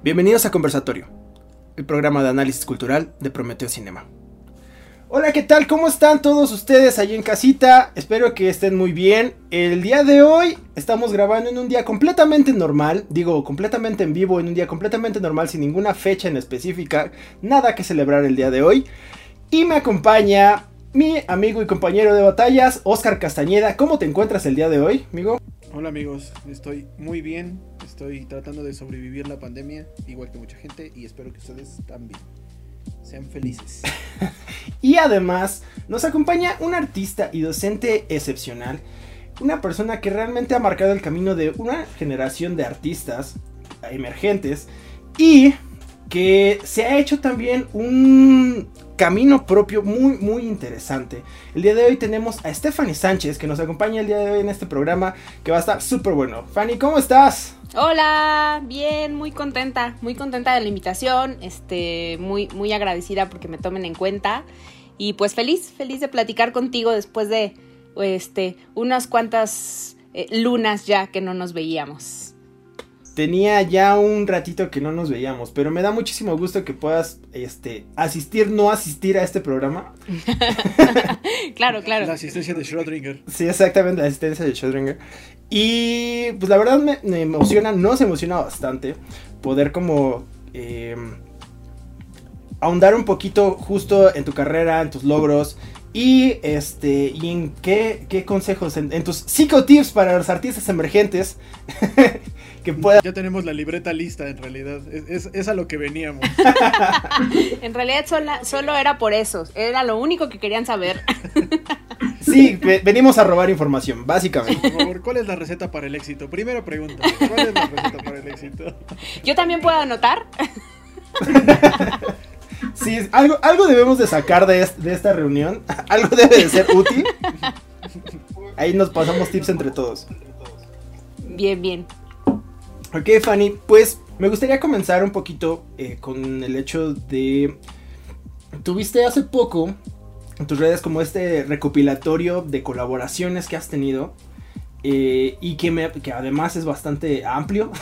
Bienvenidos a Conversatorio, el programa de análisis cultural de Prometeo Cinema. Hola, ¿qué tal? ¿Cómo están todos ustedes allí en casita? Espero que estén muy bien. El día de hoy estamos grabando en un día completamente normal, digo completamente en vivo, en un día completamente normal, sin ninguna fecha en específica, nada que celebrar el día de hoy. Y me acompaña mi amigo y compañero de batallas, Oscar Castañeda. ¿Cómo te encuentras el día de hoy, amigo? Hola amigos, estoy muy bien, estoy tratando de sobrevivir la pandemia, igual que mucha gente, y espero que ustedes también sean felices. y además nos acompaña un artista y docente excepcional, una persona que realmente ha marcado el camino de una generación de artistas emergentes y que se ha hecho también un camino propio muy muy interesante. El día de hoy tenemos a Stephanie Sánchez que nos acompaña el día de hoy en este programa que va a estar súper bueno. Fanny, ¿cómo estás? Hola, bien, muy contenta, muy contenta de la invitación, este, muy, muy agradecida porque me tomen en cuenta y pues feliz, feliz de platicar contigo después de, este, unas cuantas eh, lunas ya que no nos veíamos. Tenía ya un ratito que no nos veíamos, pero me da muchísimo gusto que puedas, este, asistir, no asistir a este programa. claro, claro. La asistencia de Schrödinger. Sí, exactamente, la asistencia de Schrödinger. Y pues la verdad me, emociona, nos emociona bastante poder como em, ahondar un poquito justo en tu carrera, en tus logros y este y en qué, qué consejos, en, tus psicotips para los artistas emergentes que. Ya tenemos la libreta lista en realidad, es, es, a lo que veníamos. en realidad solo era por eso, era lo único que querían saber. Sí, venimos a robar información, básicamente. Por favor, ¿cuál es la receta para el éxito? Primera pregunta, ¿cuál es la receta para el éxito? Yo también puedo anotar. Sí, algo, algo debemos de sacar de, de esta reunión. Algo debe de ser útil. Ahí nos pasamos tips entre todos. Bien, bien. Ok, Fanny, pues me gustaría comenzar un poquito eh, con el hecho de... Tuviste hace poco en tus redes como este recopilatorio de colaboraciones que has tenido eh, y que, además es bastante amplio,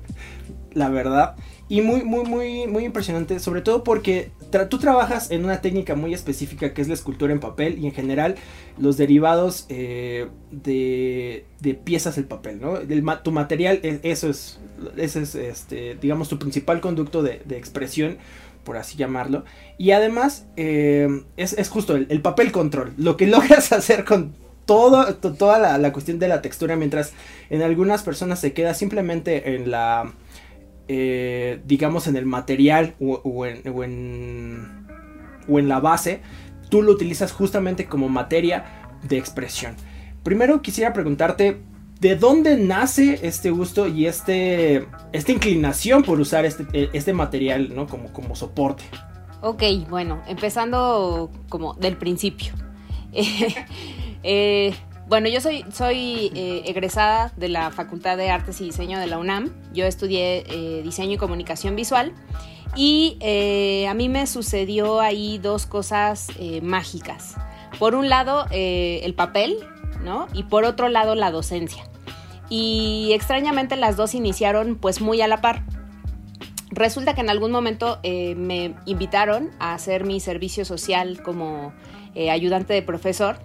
la verdad. Y muy, muy, muy, muy impresionante, sobre todo porque tú trabajas en una técnica muy específica que es la escultura en papel y en general los derivados eh, de, de, piezas del papel, ¿no? tu material, e, eso es, ese es este, digamos, tu principal conducto de, de expresión por así llamarlo. Y además eh, es, justo el, papel control, lo que logras hacer con todo, toda la, cuestión de la textura, mientras en algunas personas se queda simplemente en la, eh, digamos, en el material o, en, o, en, o en la base, tú lo utilizas justamente como materia de expresión. Primero quisiera preguntarte, ¿De dónde nace este gusto y este, esta inclinación por usar este, este material ¿no? como, como soporte? Ok, bueno, empezando como del principio. Eh, bueno, yo soy, soy eh, egresada de la Facultad de Artes y Diseño de la UNAM. Yo estudié eh, diseño y comunicación visual. Y a mí me sucedió ahí dos cosas mágicas. Por un lado, el papel, ¿no? Y por otro lado, la docencia y extrañamente las dos iniciaron pues muy a la par. Resulta que en algún momento eh, me invitaron a hacer mi servicio social como eh, ayudante de profesor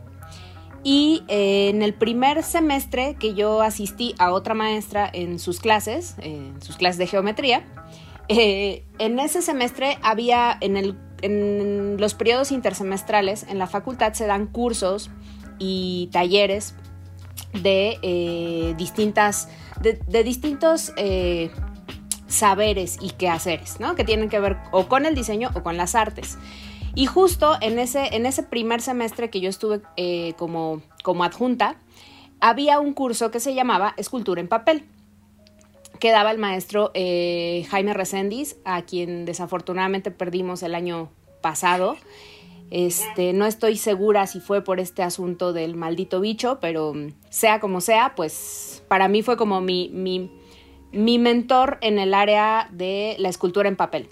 y eh, en el primer semestre que yo asistí a otra maestra en sus clases, en sus clases de geometría, en ese semestre había en, el, los periodos intersemestrales en la facultad se dan cursos y talleres de eh, distintas, de, distintos eh, saberes y quehaceres, ¿no? Que tienen que ver o con el diseño o con las artes. Y justo en ese, en ese primer semestre que yo estuve eh, como, como adjunta, había un curso que se llamaba Escultura en Papel, que daba el maestro Jaime Reséndiz, a quien desafortunadamente perdimos el año pasado. Este, no estoy segura si fue por este asunto del maldito bicho, pero sea como sea, pues para mí fue como mi, mi, mi mentor en el área de la escultura en papel.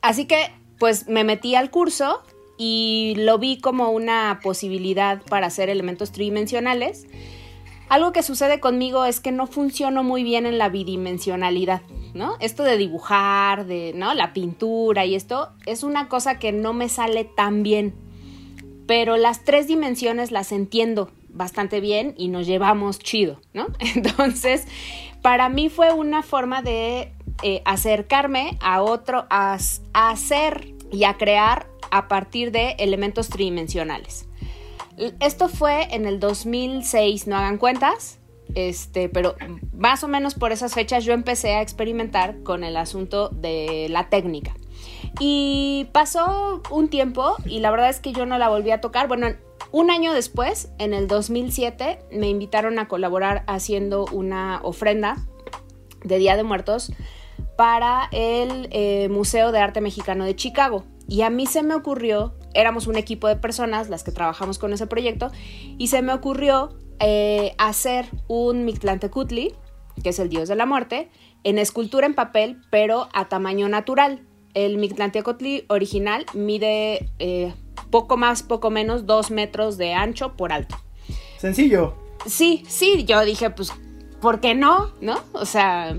Así que, pues me metí al curso y lo vi como una posibilidad para hacer elementos tridimensionales. algo que sucede conmigo es que no funciono muy bien en la bidimensionalidad, ¿no? Esto de dibujar, de, ¿no? La pintura y esto es una cosa que no me sale tan bien. Pero las tres dimensiones las entiendo bastante bien y nos llevamos chido, ¿no? Entonces, para mí fue una forma de eh, acercarme a otro, a, a hacer y a crear a partir de elementos tridimensionales. Esto fue en el 2006, no hagan cuentas, este, pero más o menos por esas fechas yo empecé a experimentar con el asunto de la técnica. Y pasó un tiempo y la verdad es que yo no la volví a tocar. Bueno, un año después, en el 2007, me invitaron a colaborar haciendo una ofrenda de Día de Muertos para el eh, Museo de Arte Mexicano de Chicago. Y a mí se me ocurrió, éramos un equipo de personas las que trabajamos con ese proyecto, y se me ocurrió eh, hacer un Mictlantecutli, que es el dios de la muerte, en escultura en papel, pero a tamaño natural. El Mictlantecutli original mide eh, poco más, poco menos, dos metros de ancho por alto. Sencillo. Sí, sí, yo dije, pues, ¿por qué no? ¿No? O sea,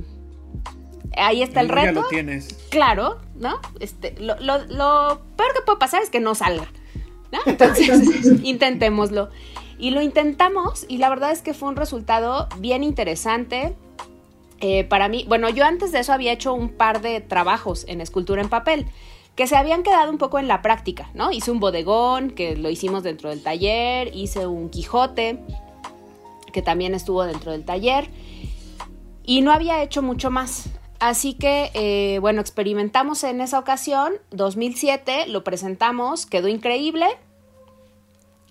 ahí está el, reto. Ya lo tienes. Claro, ¿no? Este, lo, peor que puede pasar es que no salga. ¿no? Entonces, intentémoslo. Y lo intentamos y la verdad es que fue un resultado bien interesante. Eh, para mí, bueno, yo antes de eso había hecho un par de trabajos en escultura en papel que se habían quedado un poco en la práctica, ¿no? Hice un bodegón, que lo hicimos dentro del taller, hice un Quijote, que también estuvo dentro del taller, y no había hecho mucho más. Así que, eh, bueno, experimentamos en esa ocasión, 2007, lo presentamos, quedó increíble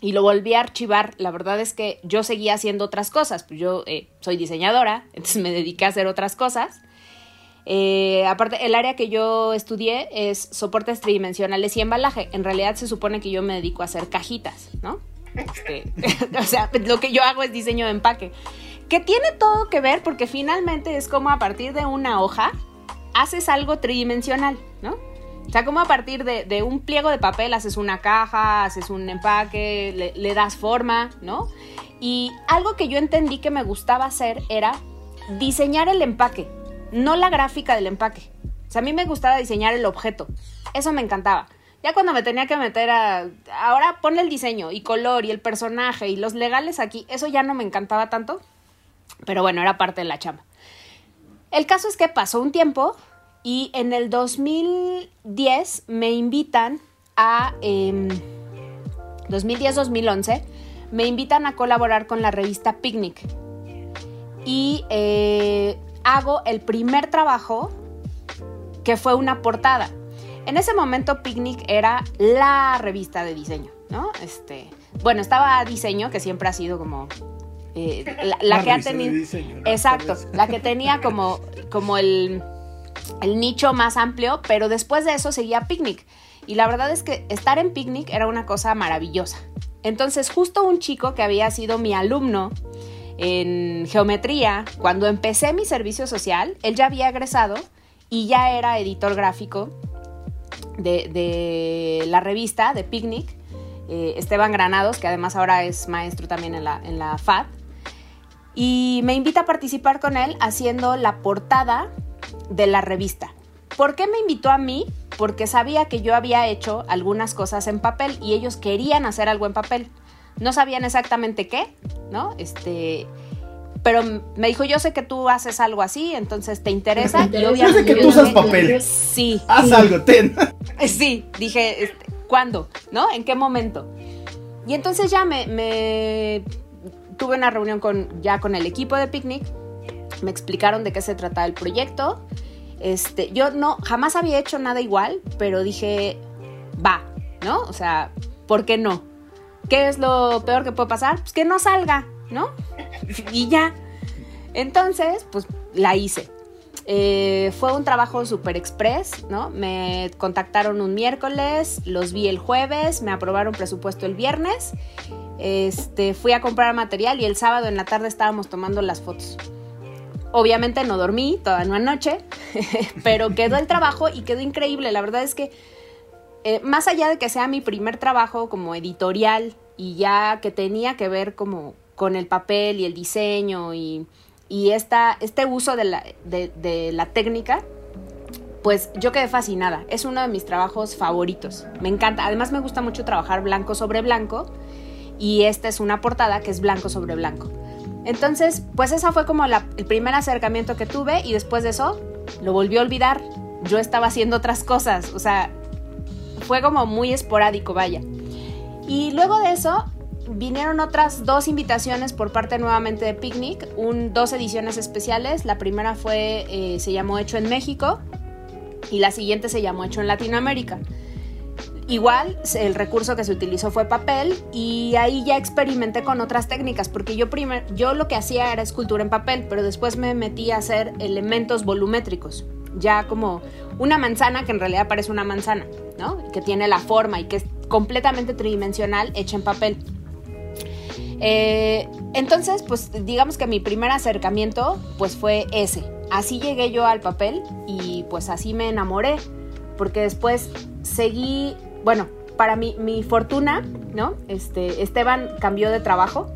y lo volví a archivar. La verdad es que yo seguía haciendo otras cosas, pues yo eh, soy diseñadora, entonces me dediqué a hacer otras cosas. Eh, aparte, el área que yo estudié es soportes tridimensionales y embalaje. En realidad se supone que yo me dedico a hacer cajitas, ¿no? Este, o sea, lo que yo hago es diseño de empaque que tiene todo que ver porque finalmente es como a partir de una hoja haces algo tridimensional, ¿no? O sea, como a partir de, un pliego de papel haces una caja, haces un empaque, le, das forma, ¿no? Y algo que yo entendí que me gustaba hacer era diseñar el empaque, no la gráfica del empaque. O sea, a mí me gustaba diseñar el objeto. Eso me encantaba. Ya cuando me tenía que meter a... Ahora ponle el diseño y color y el personaje y los legales aquí, eso ya no me encantaba tanto. Pero bueno, era parte de la chamba. El caso es que pasó un tiempo y en el 2010 me invitan a... 2010-2011 em, me invitan a colaborar con la revista Picnic. Y eh, hago el primer trabajo que fue una portada. En ese momento Picnic era la revista de diseño, ¿no? Este, bueno, estaba diseño, que siempre ha sido como eh, la, que ha tenido... exacto, la que tenía como, como el, el nicho más amplio, pero después de eso seguía Picnic. Y la verdad es que estar en Picnic era una cosa maravillosa. Entonces justo un chico que había sido mi alumno en geometría, cuando empecé mi servicio social, él ya había egresado y ya era editor gráfico de, la revista de Picnic, eh, Esteban Granados, que además ahora es maestro también en la, en la FAD y me invita a participar con él haciendo la portada de la revista. ¿Por qué me invitó a mí? Porque sabía que yo había hecho algunas cosas en papel y ellos querían hacer algo en papel. No sabían exactamente qué, ¿no? Este, pero me dijo, yo sé que tú haces algo así, entonces te interesa. Y obviamente sé que tú usas papel. Sí. Haz algo, ten. Sí, dije, este, ¿cuándo? ¿No? ¿En qué momento? Y entonces ya me, me tuve una reunión con, ya con el equipo de Picnic, me explicaron de qué se trataba el proyecto. Este, yo no, jamás había hecho nada igual, pero dije, va, ¿no? O sea, ¿por qué no? ¿Qué es lo peor que puede pasar? Pues que no salga, ¿no? y ya. Entonces, pues la hice. Eh, fue un trabajo super express, ¿no? Me contactaron un miércoles, los vi el jueves, me aprobaron presupuesto el viernes este, fui a comprar material y el sábado en la tarde estábamos tomando las fotos. Obviamente no dormí toda una noche, pero quedó el trabajo y quedó increíble. La verdad es que eh, más allá de que sea mi primer trabajo como editorial y ya que tenía que ver como con el papel y el diseño y, este uso de la, de la técnica, pues yo quedé fascinada. Es uno de mis trabajos favoritos. Me encanta. Además me gusta mucho trabajar blanco sobre blanco y esta es una portada que es blanco sobre blanco. Entonces, pues esa fue como el primer acercamiento que tuve y después de eso lo volví a olvidar. Yo estaba haciendo otras cosas, o sea, fue como muy esporádico, vaya. Y luego de eso vinieron otras dos invitaciones por parte nuevamente de Picnic, un, dos ediciones especiales. La primera fue, eh, se llamó Hecho en México y la siguiente se llamó Hecho en Latinoamérica. Igual, el recurso que se utilizó fue papel y ahí ya experimenté con otras técnicas, porque yo, primer, yo lo que hacía era escultura en papel, pero después me metí a hacer elementos volumétricos, ya como una manzana que en realidad parece una manzana, ¿no? Que tiene la forma y que es completamente tridimensional hecha en papel. Eh, entonces, pues digamos que mi primer acercamiento pues fue ese. Así llegué yo al papel y pues así me enamoré, porque después seguí bueno, para mi, mi fortuna, ¿no? Este, Esteban cambió de trabajo,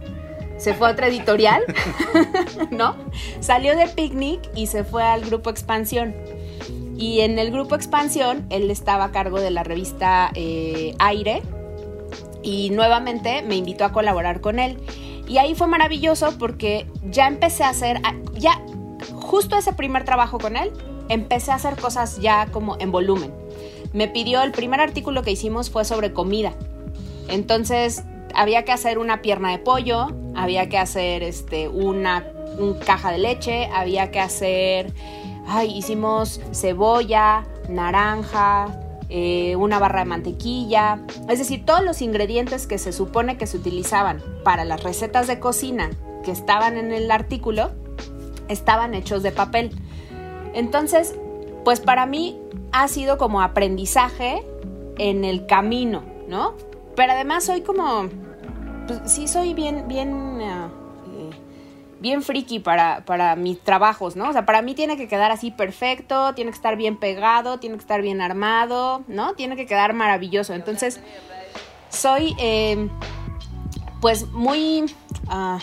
se fue a otra editorial, ¿no? Salió de Picnic y se fue al grupo Expansión. Y en el grupo Expansión, él estaba a cargo de la revista eh, Aire y nuevamente me invitó a colaborar con él. Y ahí fue maravilloso porque ya empecé a hacer, ya justo ese primer trabajo con él, empecé a hacer cosas ya como en volumen me pidió, el primer artículo que hicimos fue sobre comida. Entonces había que hacer una pierna de pollo, había que hacer este, una, caja de leche, había que hacer, ay, hicimos cebolla, naranja, eh, una barra de mantequilla, es decir, todos los ingredientes que se supone que se utilizaban para las recetas de cocina que estaban en el artículo, estaban hechos de papel. Entonces, pues para mí ha sido como aprendizaje en el camino, ¿no? Pero además soy como, pues, sí soy bien, bien, eh, bien friki para, para mis trabajos, ¿no? O sea, para mí tiene que quedar así perfecto, tiene que estar bien pegado, tiene que estar bien armado, ¿no? Tiene que quedar maravilloso. Entonces, soy, eh, pues, muy... Ah,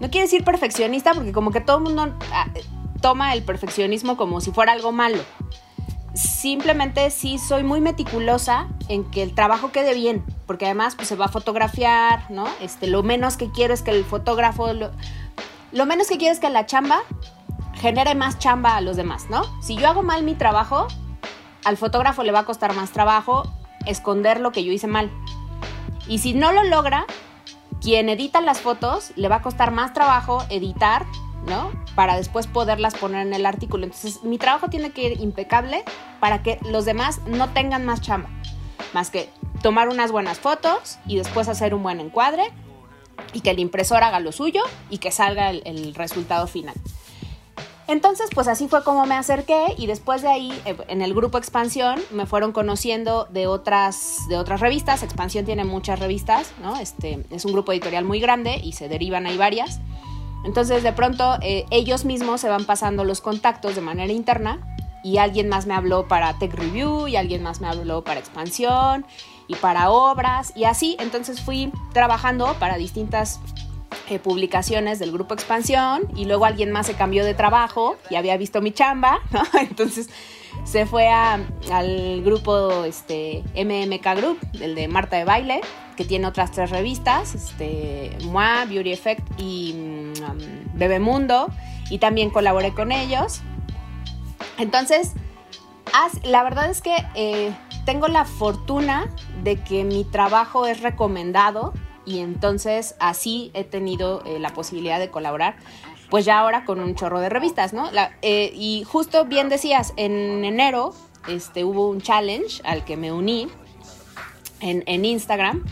no quiero decir perfeccionista porque como que todo el mundo ah, toma el perfeccionismo como si fuera algo malo simplemente sí soy muy meticulosa en que el trabajo quede bien, porque además pues se va a fotografiar, ¿no? Este, lo menos que quiero es que el fotógrafo, lo menos que quiero es que la chamba genere más chamba a los demás, ¿no? Si yo hago mal mi trabajo, al fotógrafo le va a costar más trabajo esconder lo que yo hice mal. Y si no lo logra, quien edita las fotos le va a costar más trabajo editar ¿no? Para después poderlas poner en el artículo. Entonces, mi trabajo tiene que ir impecable para que los demás no tengan más chamba, más que tomar unas buenas fotos y después hacer un buen encuadre y que el impresor haga lo suyo y que salga el, resultado final. Entonces, pues así fue como me acerqué y después de ahí, eh, en el grupo Expansión, me fueron conociendo de otras, de otras revistas. Expansión tiene muchas revistas, ¿no? Este, es un grupo editorial muy grande y se derivan ahí varias. Entonces de pronto eh, ellos mismos se van pasando los contactos de manera interna y alguien más me habló para Tech Review y alguien más me habló para expansión y para obras y así. Entonces fui trabajando para distintas eh, publicaciones del grupo Expansión y luego alguien más se cambió de trabajo y había visto mi chamba, Entonces se fue al grupo este, MMK Group, el de Marta de Baile, que tiene otras tres revistas, este, Moi, Beauty Effect y um, Bebemundo, y también colaboré con ellos. Entonces, la verdad es que eh, tengo la fortuna de que mi trabajo es recomendado y entonces así he tenido eh, la posibilidad de colaborar pues ya ahora con un chorro de revistas, ¿no? Eh, y justo bien decías, en enero este, hubo un challenge al que me uní en, en Instagram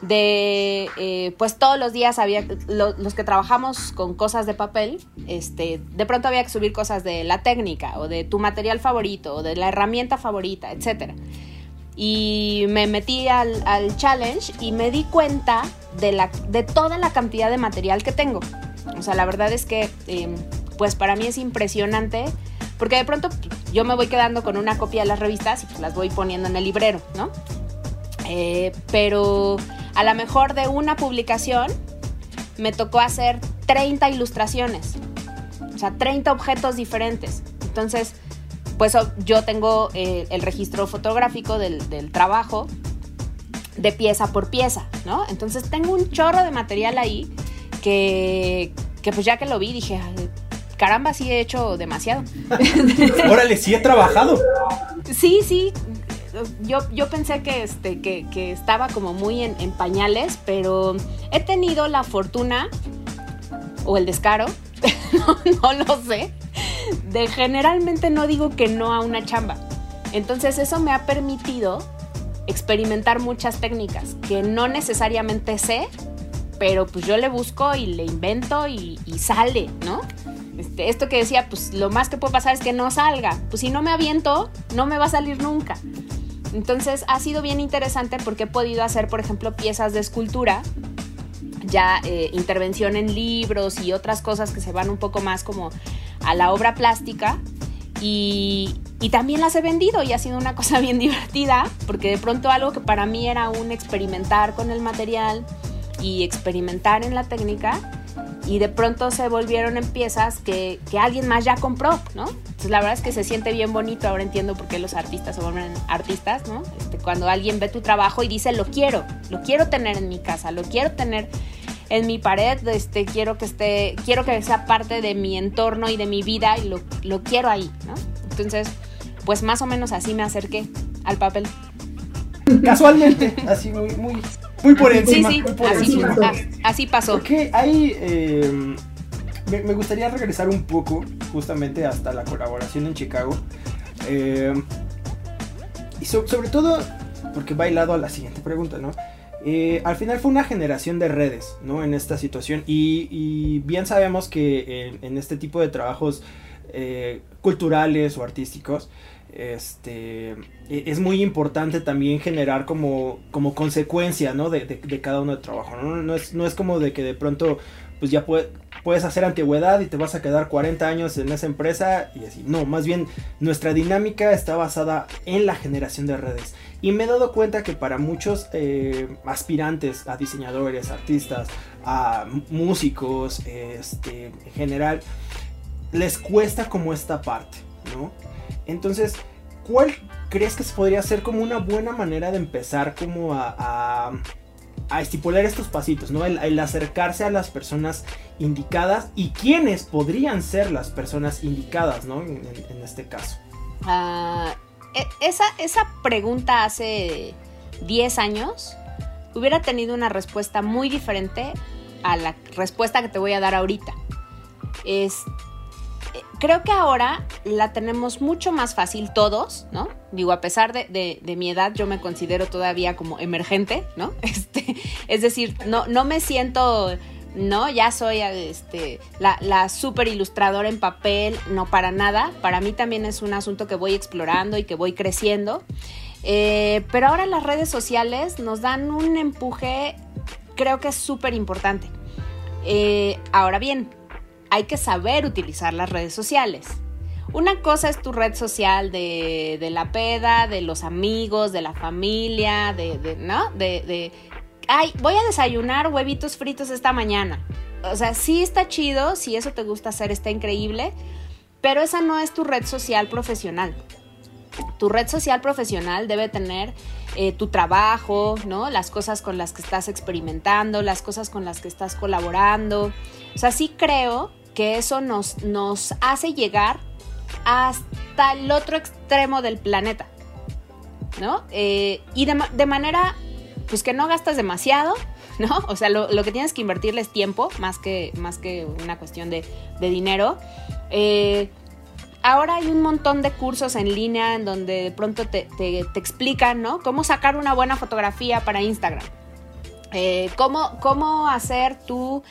de eh, pues todos los días había los que trabajamos con cosas de papel este de pronto había que subir cosas de la técnica o de tu material favorito o de la herramienta favorita etcétera y me metí al, challenge y me di cuenta de la de toda la cantidad de material que tengo o sea la verdad es que em, pues para mí es impresionante porque de pronto yo me voy quedando con una copia de las revistas y pues las voy poniendo en el librero no eh, pero a lo mejor de una publicación me tocó hacer 30 ilustraciones, o sea, 30 objetos diferentes. Entonces, pues yo tengo eh, el registro fotográfico del, del, trabajo de pieza por pieza, ¿no? Entonces tengo un chorro de material ahí que, que pues ya que lo vi dije, caramba, sí he hecho demasiado. Órale, sí he trabajado. Sí, sí. Yo, yo pensé que, este, que, que estaba como muy en, en pañales, pero he tenido la fortuna o el descaro, no, no lo sé, de generalmente no digo que no a una chamba. Entonces eso me ha permitido experimentar muchas técnicas que no necesariamente sé, pero pues yo le busco y le invento y, sale, ¿no? Este, esto que decía, pues lo más que puede pasar es que no salga. Pues si no me aviento, no me va a salir nunca. Entonces ha sido bien interesante porque he podido hacer, por ejemplo, piezas de escultura, ya eh, intervención en libros y otras cosas que se van un poco más como a la obra plástica. Y, también las he vendido y ha sido una cosa bien divertida porque de pronto algo que para mí era un experimentar con el material y experimentar en la técnica y de pronto se volvieron en piezas que, alguien más ya compró, ¿no? Entonces la verdad es que se siente bien bonito, ahora entiendo por qué los artistas se vuelven artistas, ¿no? Este, cuando alguien ve tu trabajo y dice, lo quiero, lo quiero tener en mi casa, lo quiero tener en mi pared, este, quiero que esté, quiero que sea parte de mi entorno y de mi vida y lo, quiero ahí, ¿no? Entonces, pues más o menos así me acerqué al papel. Casualmente, así muy, muy, muy por encima. Sí, sí, así, pasó. Porque hay, em, me, gustaría regresar un poco justamente hasta la colaboración en Chicago. Em, y sobre todo, porque va hilado a la siguiente pregunta, ¿no? Eh, al final fue una generación de redes, ¿no? En esta situación. Y, bien sabemos que en, este tipo de trabajos eh, culturales o artísticos, este, e, es muy importante también generar como, consecuencia. De, cada uno de trabajo, ¿no? No es, no es como de que de pronto, pues ya puedes hacer antigüedad y te vas a quedar 40 años en esa empresa y así. No, más bien nuestra dinámica está basada en la generación de redes. Y me he dado cuenta que para muchos eh, aspirantes a diseñadores, artistas, a músicos, este, en general, les cuesta como esta parte, ¿no? Entonces, ¿cuál crees que podría ser como una buena manera de empezar como a, a, estipular estos pasitos, ¿no? El, acercarse a las personas indicadas y quiénes podrían ser las personas indicadas, ¿no? En, este caso. Ah, e, esa, esa pregunta hace 10 años hubiera tenido una respuesta muy diferente a la respuesta que te voy a dar ahorita. Es, eh, creo que ahora la tenemos mucho más fácil todos, ¿no? Digo, a pesar de, mi edad, yo me considero todavía como emergente, ¿no? Este, es decir, no, no me siento no, ya soy este, la, la super ilustradora en papel, no para nada. Para mí también es un asunto que voy explorando y que voy creciendo. Eh, pero ahora las redes sociales nos dan un empuje, creo que es súper importante. Eh, ahora bien, hay que saber utilizar las redes sociales. Una cosa es tu red social de, la peda, de los amigos, de la familia, de, ¿no? de, ay, voy a desayunar huevitos fritos esta mañana. O sea, sí está chido, si eso te gusta hacer, está increíble, pero esa no es tu red social profesional. Tu red social profesional debe tener eh, tu trabajo, ¿no? Las cosas con las que estás experimentando, las cosas con las que estás colaborando. O sea, sí creo que eso nos, nos hace llegar hasta el otro extremo del planeta, ¿no? Eh, y de, de manera pues que no gastas demasiado, ¿no? O sea, lo, que tienes que invertirle es tiempo, más que, más que una cuestión de, dinero. Eh, ahora hay un montón de cursos en línea en donde de pronto te, explican, ¿no? Cómo sacar una buena fotografía para Instagram. Eh, cómo, cómo, hacer tu,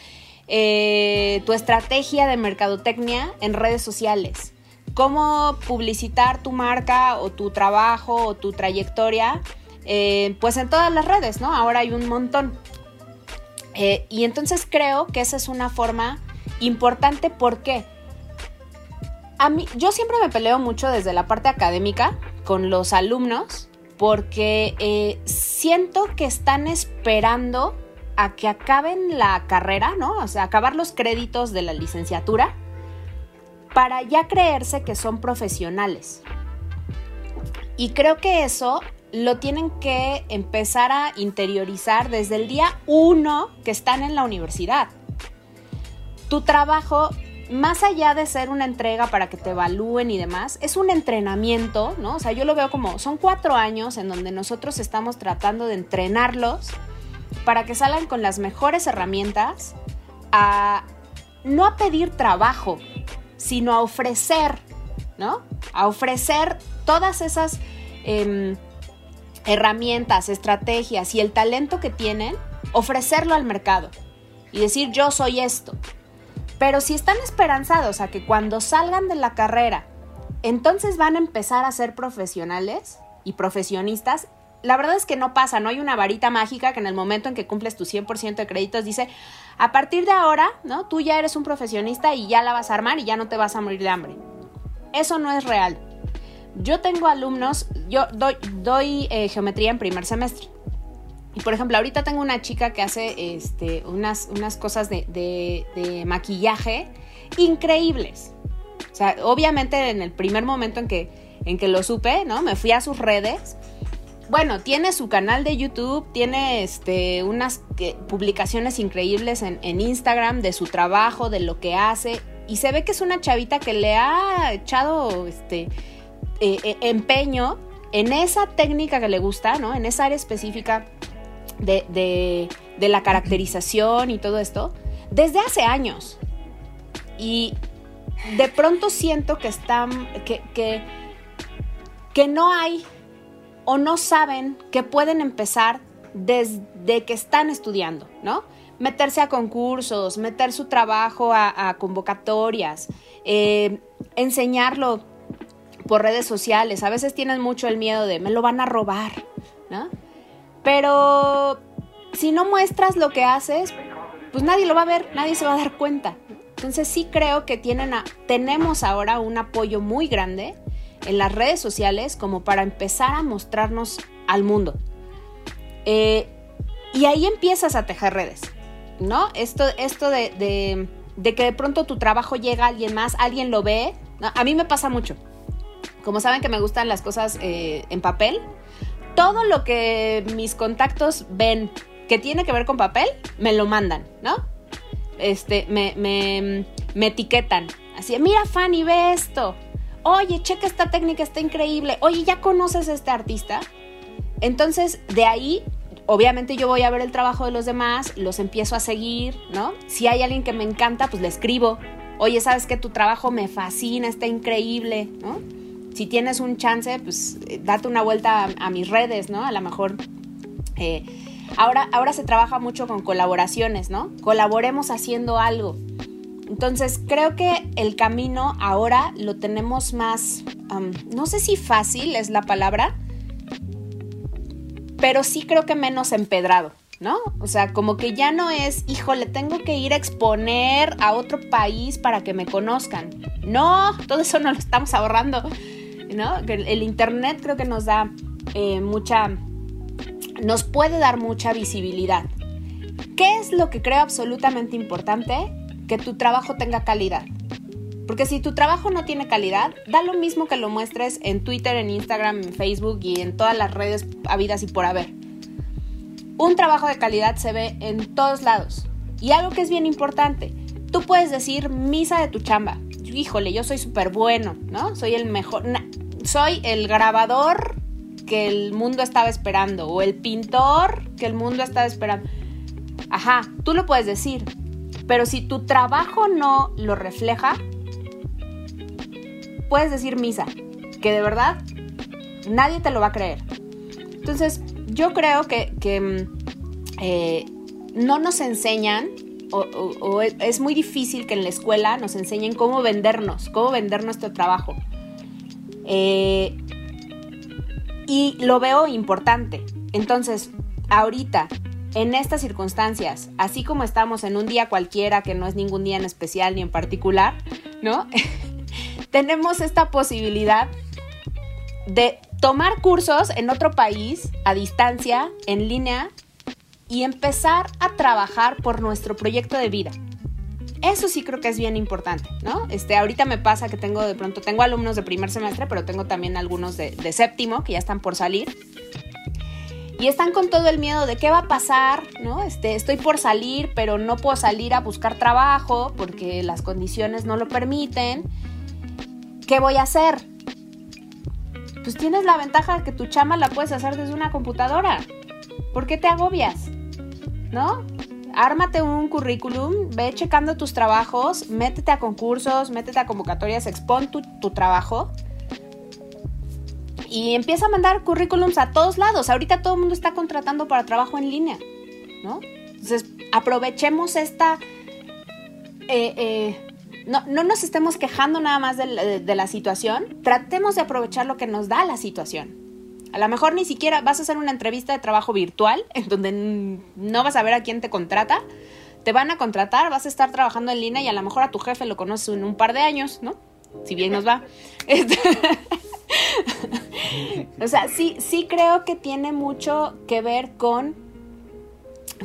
eh, tu estrategia de mercadotecnia en redes sociales. Cómo publicitar tu marca o tu trabajo o tu trayectoria eh, pues en todas las redes, ¿no? Ahora hay un montón. Eh, y entonces creo que esa es una forma importante porque a mí, yo siempre me peleo mucho desde la parte académica con los alumnos porque siento que están esperando a que acaben la carrera, ¿no? O sea, acabar los créditos de la licenciatura para ya creerse que son profesionales. Y creo que eso lo tienen que empezar a interiorizar desde el día uno que están en la universidad. Tu trabajo, más allá de ser una entrega para que te evalúen y demás, es un entrenamiento, ¿no? O sea, yo lo veo como, son cuatro años en donde nosotros estamos tratando de entrenarlos para que salgan con las mejores herramientas a no a pedir trabajo, sino a ofrecer, ¿no? A ofrecer todas esas em, herramientas, estrategias y el talento que tienen, ofrecerlo al mercado y decir yo soy esto. Pero si están esperanzados a que cuando salgan de la carrera, entonces van a empezar a ser profesionales y profesionistas, la verdad es que no pasa, no hay una varita mágica que en el momento en que cumples tu 100% de créditos dice, a partir de ahora, ¿no? Tú ya eres un profesionista y ya la vas a armar y ya no te vas a morir de hambre. Eso no es real. Yo tengo alumnos, yo doy, eh, geometría en primer semestre. Y por ejemplo, ahorita tengo una chica que hace este, unas, unas cosas de, de maquillaje increíbles. O sea, obviamente en el primer momento en que, en que lo supe, ¿no? Me fui a sus redes bueno, tiene su canal de YouTube, tiene este, unas publicaciones increíbles en, Instagram de su trabajo, de lo que hace. Y se ve que es una chavita que le ha echado este, eh, eh, empeño en esa técnica que le gusta, ¿no? En esa área específica de, la caracterización y todo esto, desde hace años. Y de pronto siento que están. que, que, que no hay o no saben que pueden empezar desde que están estudiando, ¿no? Meterse a concursos, meter su trabajo a, convocatorias, eh, enseñarlo por redes sociales. A veces tienen mucho el miedo de me lo van a robar, ¿no? Pero si no muestras lo que haces, pues nadie lo va a ver, nadie se va a dar cuenta. Entonces sí creo que tienen tenemos ahora un apoyo muy grande en las redes sociales como para empezar a mostrarnos al mundo. Eh, y ahí empiezas a tejer redes, ¿no? Esto, esto de, que de pronto tu trabajo llega a alguien más, alguien lo ve. A mí me pasa mucho. Como saben que me gustan las cosas eh, en papel, todo lo que mis contactos ven que tiene que ver con papel, me lo mandan, ¿no? Este, me, me, me etiquetan. Así, mira Fanny, ve esto oye, checa esta técnica, está increíble, oye, ¿ya conoces a este artista? Entonces, de ahí, obviamente yo voy a ver el trabajo de los demás, los empiezo a seguir, ¿no? Si hay alguien que me encanta, pues le escribo, oye, ¿sabes que tu trabajo me fascina, está increíble, ¿no? Si tienes un chance, pues eh, date una vuelta a, mis redes, ¿no? A lo mejor... Eh, ahora, ahora se trabaja mucho con colaboraciones, ¿no? Colaboremos haciendo algo. Entonces creo que el camino ahora lo tenemos más, no sé si fácil es la palabra, pero sí creo que menos empedrado, ¿no? O sea, como que ya no es, híjole, tengo que ir a exponer a otro país para que me conozcan. No, todo eso no lo estamos ahorrando, ¿no? El, Internet creo que nos da eh, mucha, nos puede dar mucha visibilidad. ¿Qué es lo que creo absolutamente importante? Que tu trabajo tenga calidad. Porque si tu trabajo no tiene calidad, da lo mismo que lo muestres en Twitter, en Instagram, en Facebook y en todas las redes habidas y por haber. Un trabajo de calidad se ve en todos lados. Y algo que es bien importante, tú puedes decir misa de tu chamba. Híjole, yo soy súper bueno, ¿no? Soy el mejor. soy el grabador que el mundo estaba esperando o el pintor que el mundo estaba esperando. Ajá, tú lo puedes decir, pero si tu trabajo no lo refleja, puedes decir misa, que de verdad nadie te lo va a creer. Entonces, yo creo que, mm, eh, no nos enseñan, o, es muy difícil que en la escuela nos enseñen cómo vendernos, cómo vender nuestro trabajo. Eh, y lo veo importante. Entonces, ahorita en estas circunstancias, así como estamos en un día cualquiera, que no es ningún día en especial ni en particular, ¿no? Tenemos esta posibilidad de tomar cursos en otro país, a distancia, en línea, y empezar a trabajar por nuestro proyecto de vida. Eso sí creo que es bien importante, ¿no? Este, ahorita me pasa que tengo de pronto, tengo alumnos de primer semestre, pero tengo también algunos de, de séptimo que ya están por salir y están con todo el miedo de qué va a pasar, ¿no? Este, estoy por salir, pero no puedo salir a buscar trabajo porque las condiciones no lo permiten. ¿Qué voy a hacer? Pues tienes la ventaja de que tu chama la puedes hacer desde una computadora. ¿Por qué te agobias? ¿No? Ármate un currículum, ve checando tus trabajos, métete a concursos, métete a convocatorias, expon tu, tu trabajo y empieza a mandar currículums a todos lados. Ahorita todo el mundo está contratando para trabajo en línea, ¿no? Entonces, aprovechemos esta... Eh, eh, no, no, nos estemos quejando nada más de, la situación, tratemos de aprovechar lo que nos da la situación. A lo mejor ni siquiera vas a hacer una entrevista de trabajo virtual, en donde no vas a ver a quién te contrata, te van a contratar, vas a estar trabajando en línea y a lo mejor a tu jefe lo conoces en un par de años, ¿no? Si bien nos va. Este, o sea, sí, sí creo que tiene mucho que ver con,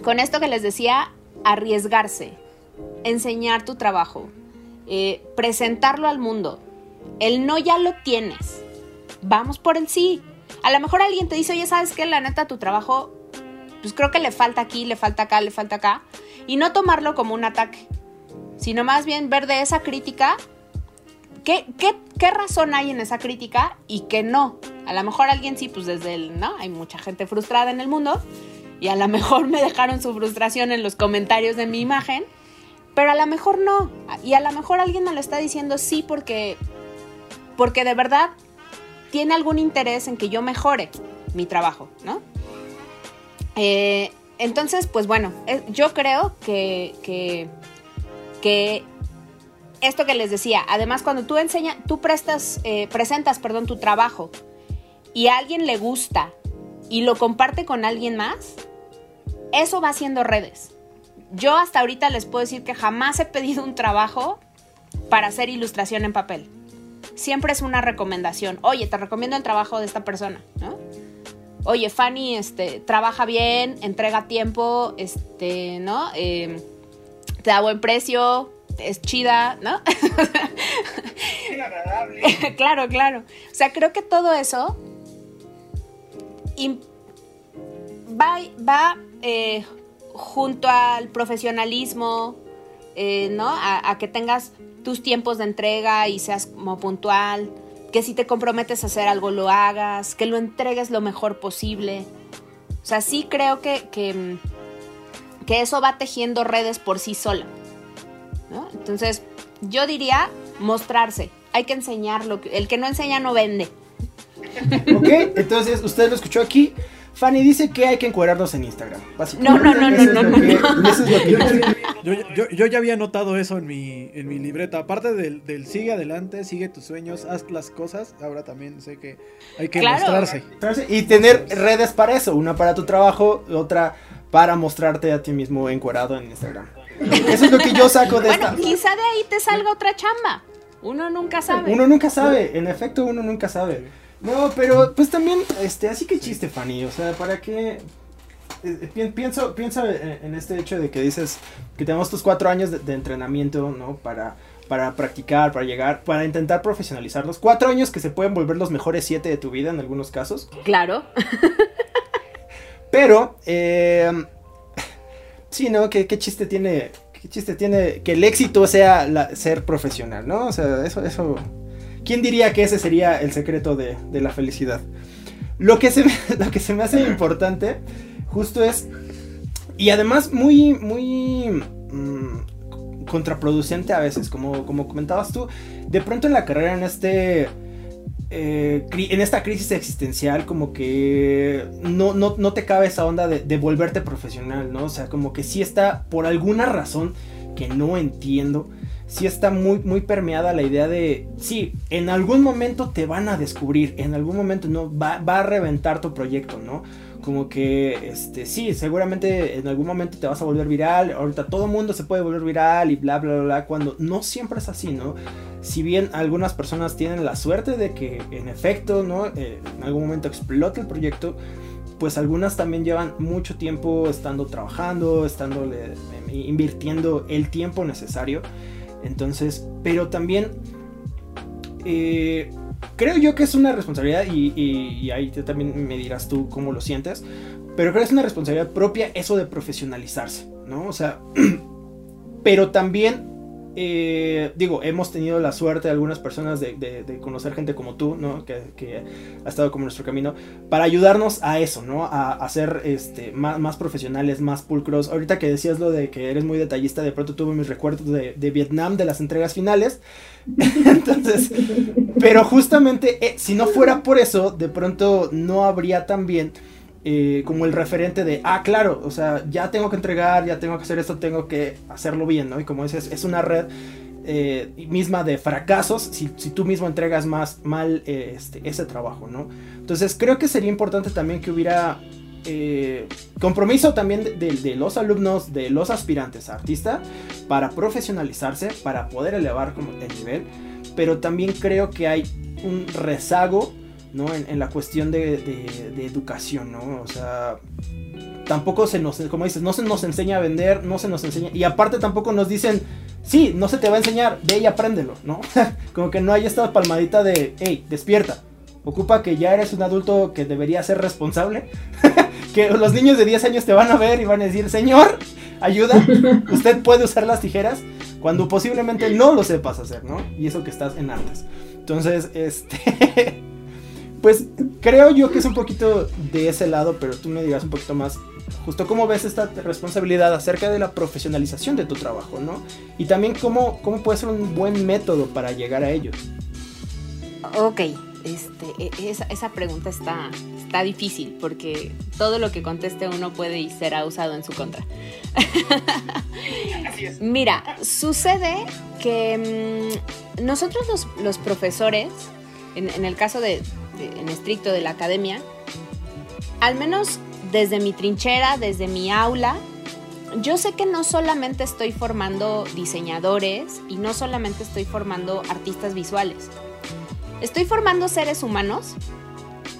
con esto que les decía, arriesgarse, enseñar tu trabajo, eh, presentarlo al mundo. El no ya lo tienes. Vamos por el sí. A lo mejor alguien te dice, oye, ¿sabes qué? La neta, tu trabajo, pues creo que le falta aquí, le falta acá, le falta acá. Y no tomarlo como un ataque, sino más bien ver de esa crítica ¿Qué, qué, razón hay en esa crítica y qué no? A lo mejor alguien sí, pues desde el, ¿no? Hay mucha gente frustrada en el mundo y a lo mejor me dejaron su frustración en los comentarios de mi imagen, pero a lo mejor no. Y a lo mejor alguien me lo está diciendo sí porque, porque de verdad tiene algún interés en que yo mejore mi trabajo, ¿no? Eh, entonces, pues bueno, eh, yo creo que, que esto que les decía, además cuando tú enseñas, tú prestas, eh, presentas, perdón, tu trabajo y a alguien le gusta y lo comparte con alguien más, eso va haciendo redes. Yo hasta ahorita les puedo decir que jamás he pedido un trabajo para hacer ilustración en papel. Siempre es una recomendación. Oye, te recomiendo el trabajo de esta persona, ¿no? Oye, Fanny, este, trabaja bien, entrega tiempo, este, ¿no? Eh, te da buen precio, es chida, ¿no? agradable. claro, claro. O sea, creo que todo eso va, va eh, junto al profesionalismo, eh, ¿no? A, a, que tengas tus tiempos de entrega y seas como puntual, que si te comprometes a hacer algo lo hagas, que lo entregues lo mejor posible. O sea, sí creo que, que, que eso va tejiendo redes por sí sola. Entonces, yo diría mostrarse. Hay que enseñarlo. El que no enseña no vende. Ok, entonces usted lo escuchó aquí. Fanny dice que hay que encuadrarnos en Instagram. No, no, no, no, no, yo, ya había notado eso en mi, en mi libreta. Aparte del, del, sigue adelante, sigue tus sueños, haz las cosas. Ahora también sé que hay que mostrarse. Y tener redes para eso. Una para tu trabajo, otra para mostrarte a ti mismo encuadrado en Instagram. Eso es lo que yo saco de bueno, quizá de ahí te salga otra chamba. Uno nunca sabe. Uno nunca sabe, en efecto uno nunca sabe. No, pero pues también, este, así que chiste, Fanny, o sea, ¿para qué? Eh, eh, pienso, pienso en este hecho de que dices que tenemos estos cuatro años de, entrenamiento, ¿no? Para, para practicar, para llegar, para intentar profesionalizarlos. Cuatro años que se pueden volver los mejores siete de tu vida en algunos casos. Claro. Pero, eh, Sí, ¿no? ¿Qué, chiste tiene? ¿Qué chiste tiene que el éxito sea ser profesional, ¿no? O sea, eso, eso. ¿Quién diría que ese sería el secreto de, la felicidad? Lo que, se me, lo que se me hace importante, justo es. Y además, muy, muy. Mm, contraproducente a veces, como, como comentabas tú. De pronto en la carrera, en este eh, en esta crisis existencial como que no, no, te cabe esa onda de, volverte profesional, ¿no? O sea, como que sí está, por alguna razón que no entiendo, sí está muy, muy permeada la idea de, sí, en algún momento te van a descubrir, en algún momento no, va, va a reventar tu proyecto, ¿no? Como que, este, sí, seguramente en algún momento te vas a volver viral, ahorita todo mundo se puede volver viral y bla, bla, bla, cuando no siempre es así, ¿no? Si bien algunas personas tienen la suerte de que en efecto, ¿no? Eh, en algún momento explote el proyecto, pues algunas también llevan mucho tiempo estando trabajando, estando em, invirtiendo el tiempo necesario. Entonces, pero también eh, creo yo que es una responsabilidad y, ahí también me dirás tú cómo lo sientes, pero creo que es una responsabilidad propia eso de profesionalizarse, ¿no? O sea, pero también eh, digo, hemos tenido la suerte de algunas personas de, conocer gente como tú, ¿no? Que, ha estado como nuestro camino, para ayudarnos a eso, ¿no? A, a ser este, más, profesionales, más pulcros. Ahorita que decías lo de que eres muy detallista, de pronto tuve mis recuerdos de, Vietnam, de las entregas finales. Entonces, pero justamente, eh, si no fuera por eso, de pronto no habría también... Eh, como el referente de, ah, claro, o sea, ya tengo que entregar, ya tengo que hacer esto, tengo que hacerlo bien, ¿no? Y como dices, es una red eh, misma de fracasos si, tú mismo entregas más mal eh, este, ese trabajo, ¿no? Entonces creo que sería importante también que hubiera compromiso también de, los alumnos, de los aspirantes a artista, para profesionalizarse, para poder elevar como el nivel, pero también creo que hay un rezago ¿no? En, la cuestión de, educación, ¿no? O sea, tampoco se nos, como dices, no se nos enseña a vender, no se nos enseña, y aparte tampoco nos dicen, sí, no se te va a enseñar, ve y apréndelo, ¿no? como que no hay esta palmadita de, hey, despierta, ocupa que ya eres un adulto que debería ser responsable, que los niños de 10 años te van a ver y van a decir, señor, ayuda, usted puede usar las tijeras, cuando posiblemente no lo sepas hacer, ¿no? Y eso que estás en artes. Entonces, este... Pues creo yo que es un poquito de ese lado, pero tú me digas un poquito más justo cómo ves esta responsabilidad acerca de la profesionalización de tu trabajo, ¿no? Y también cómo, cómo puede ser un buen método para llegar a ellos. Ok, este, e, esa, esa, pregunta está, está difícil porque todo lo que conteste uno puede y será usado en su contra. Así es. Mira, sucede que mm, nosotros los, los profesores, en, en, el caso de, en estricto de la academia, al menos desde mi trinchera, desde mi aula, yo sé que no solamente estoy formando diseñadores y no solamente estoy formando artistas visuales. Estoy formando seres humanos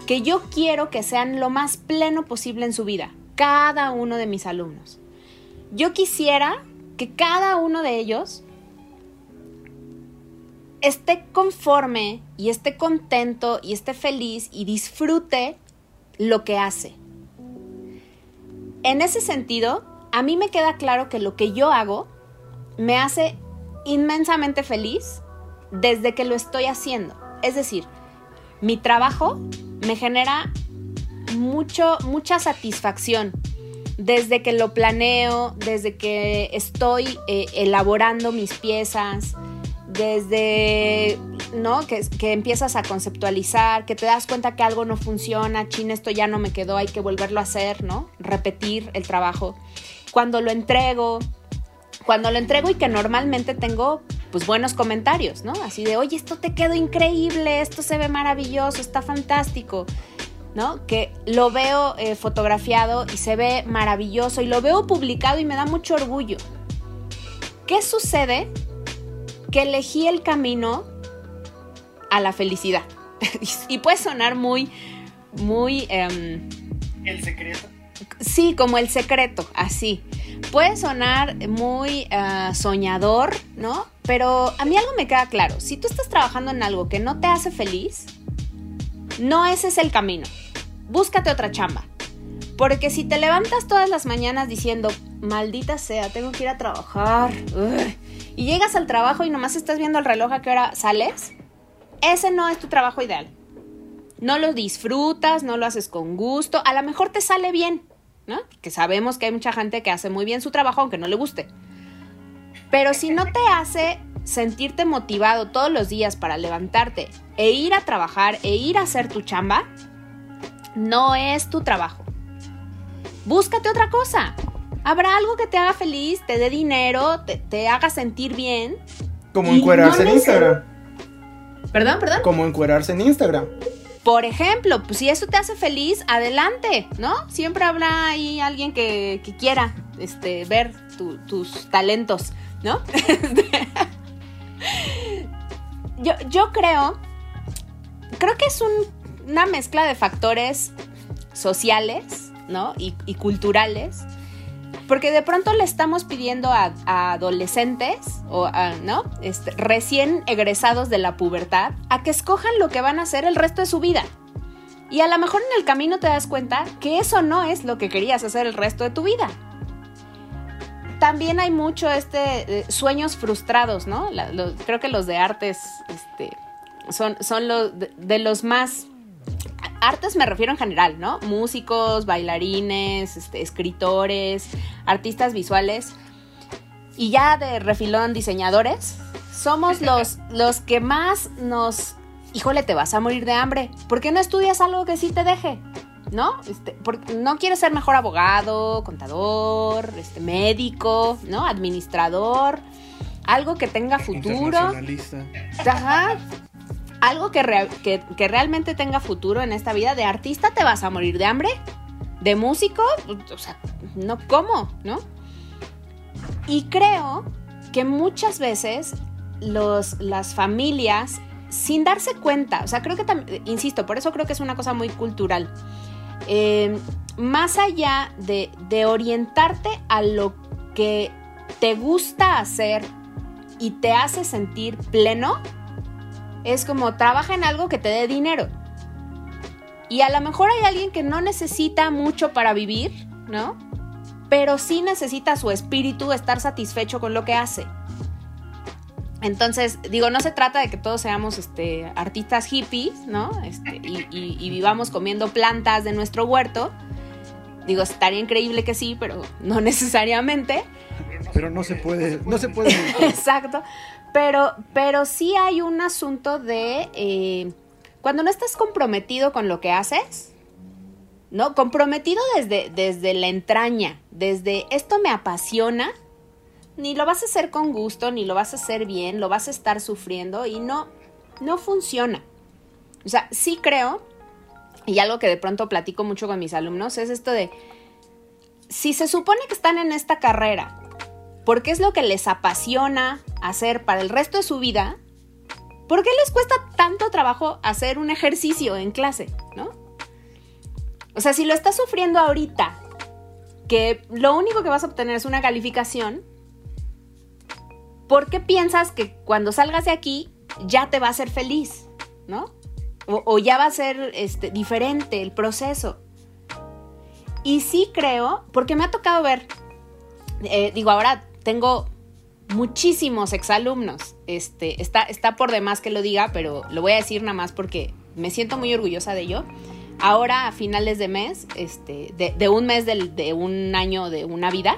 que yo quiero que sean lo más pleno posible en su vida, cada uno de mis alumnos. Yo quisiera que cada uno de ellos esté conforme y esté contento y esté feliz y disfrute lo que hace. En ese sentido, a mí me queda claro que lo que yo hago me hace inmensamente feliz desde que lo estoy haciendo. Es decir, mi trabajo me genera mucho, mucha satisfacción desde que lo planeo, desde que estoy eh, elaborando mis piezas, desde, ¿no? Que, empiezas a conceptualizar, que te das cuenta que algo no funciona, chin, esto ya no me quedó, hay que volverlo a hacer, ¿no? Repetir el trabajo. Cuando lo entrego, cuando lo entrego y que normalmente tengo pues buenos comentarios, ¿no? Así de, oye, esto te quedó increíble, esto se ve maravilloso, está fantástico, ¿no? Que lo veo eh, fotografiado y se ve maravilloso y lo veo publicado y me da mucho orgullo. ¿Qué sucede que elegí el camino a la felicidad. y puede sonar muy, muy... Em, ¿El secreto? Sí, como el secreto, así. Puede sonar muy eh, soñador, ¿no? Pero a mí algo me queda claro. Si tú estás trabajando en algo que no te hace feliz, no ese es el camino. Búscate otra chamba. Porque si te levantas todas las mañanas diciendo, maldita sea, tengo que ir a trabajar, y llegas al trabajo y nomás estás viendo el reloj a qué hora sales, ese no es tu trabajo ideal. No lo disfrutas, no lo haces con gusto, a lo mejor te sale bien, ¿no? Que sabemos que hay mucha gente que hace muy bien su trabajo aunque no le guste. Pero si no te hace sentirte motivado todos los días para levantarte e ir a trabajar e ir a hacer tu chamba, no es tu trabajo. Búscate otra cosa. Habrá algo que te haga feliz, te dé dinero, te, haga sentir bien. Como encuerarse en Instagram. Perdón, perdón. Como encuerarse en Instagram. Por ejemplo, pues si eso te hace feliz, adelante, ¿no? Siempre habrá ahí alguien que, quiera este, ver tus talentos, ¿no? yo, yo creo, creo que es una mezcla de factores sociales, ¿no? Y, y culturales porque de pronto le estamos pidiendo a, adolescentes o a, ¿no? Este, recién egresados de la pubertad a que escojan lo que van a hacer el resto de su vida. Y a lo mejor en el camino te das cuenta que eso no es lo que querías hacer el resto de tu vida. También hay mucho este eh, sueños frustrados, ¿no? creo que los de artes este, son, son los de los más artes me refiero en general, ¿no? Músicos, bailarines, este, escritores, artistas visuales y ya de refilón diseñadores, somos los, los que más nos... Híjole, te vas a morir de hambre. ¿Por qué no estudias algo que sí te deje? ¿No? Este, porque no quieres ser mejor abogado, contador, este, médico, ¿no? Administrador. Algo que tenga futuro. Ajá algo que, realmente tenga futuro en esta vida. De artista te vas a morir de hambre. De músico, o sea, no como, ¿no? Y creo que muchas veces los, las familias, sin darse cuenta, o sea, creo que también, insisto, por eso creo que es una cosa muy cultural. Eh, más allá de, de orientarte a lo que te gusta hacer y te hace sentir pleno, es como trabaja en algo que te dé dinero. Y a lo mejor hay alguien que no necesita mucho para vivir, ¿no? Pero sí necesita su espíritu estar satisfecho con lo que hace. Entonces, digo, no se trata de que todos seamos este, artistas hippies, ¿no? Este, y, y, vivamos comiendo plantas de nuestro huerto. Digo, estaría increíble que sí, pero no necesariamente. Pero no se puede, no se puede. Exacto. Pero, pero sí hay un asunto de eh, cuando no estás comprometido con lo que haces, ¿no? Comprometido desde, desde la entraña, desde esto me apasiona, ni lo vas a hacer con gusto, ni lo vas a hacer bien, lo vas a estar sufriendo y no, no funciona. O sea, sí creo, y algo que de pronto platico mucho con mis alumnos, es esto de, si se supone que están en esta carrera porque es lo que les apasiona hacer para el resto de su vida, ¿por qué les cuesta tanto trabajo hacer un ejercicio en clase, no? O sea, si lo estás sufriendo ahorita, que lo único que vas a obtener es una calificación, ¿por qué piensas que cuando salgas de aquí ya te va a hacer feliz, no? O, ya va a ser este, diferente el proceso. Y sí creo, porque me ha tocado ver, eh, digo, ahora tengo muchísimos exalumnos. Este, está, está por demás que lo diga, pero lo voy a decir nada más porque me siento muy orgullosa de ello. Ahora, a finales de mes, este, de, un mes de un año de una vida,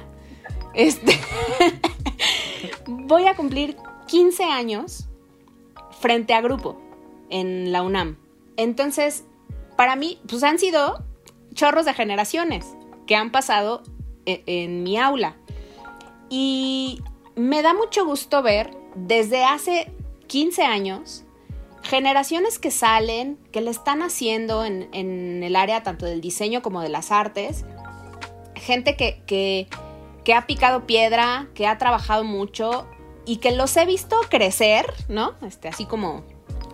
este, voy a cumplir 15 años frente a grupo en la UNAM. Entonces, para mí, pues han sido chorros de generaciones que han pasado e, en mi aula. Y me da mucho gusto ver desde hace 15 años generaciones que salen, que le están haciendo en, el área tanto del diseño como de las artes, gente que, que, ha picado piedra, que ha trabajado mucho y que los he visto crecer, ¿no? Este, así como,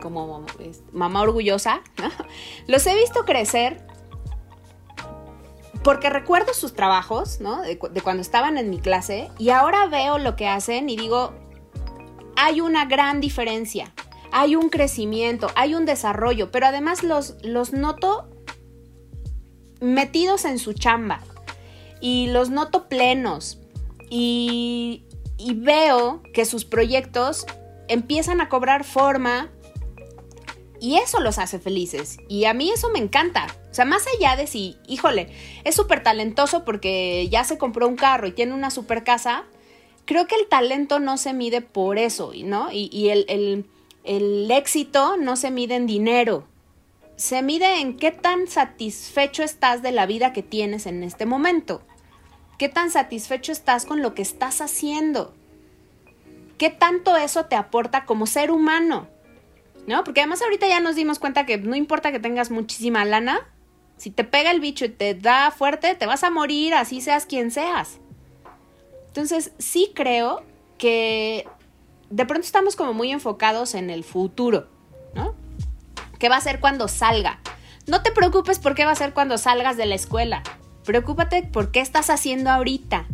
como este, mamá orgullosa, ¿no? Los he visto crecer porque recuerdo sus trabajos, ¿no? De, cuando estaban en mi clase y ahora veo lo que hacen y digo, hay una gran diferencia, hay un crecimiento, hay un desarrollo, pero además los, los noto metidos en su chamba y los noto plenos y, y veo que sus proyectos empiezan a cobrar forma y eso los hace felices. Y a mí eso me encanta. Sea, más allá de si, híjole, es súper talentoso porque ya se compró un carro y tiene una super casa, creo que el talento no se mide por eso, ¿no? Y, el, el éxito no se mide en dinero. Se mide en qué tan satisfecho estás de la vida que tienes en este momento. ¿Qué tan satisfecho estás con lo que estás haciendo? ¿Qué tanto eso te aporta como ser humano? ¿no? Porque además ahorita ya nos dimos cuenta que no importa que tengas muchísima lana, si te pega el bicho y te da fuerte, te vas a morir, así seas quien seas. Entonces, sí creo que de pronto estamos como muy enfocados en el futuro, ¿no? ¿Qué va a ser cuando salga? No te preocupes por qué va a ser cuando salgas de la escuela. Preocúpate por qué estás haciendo ahorita.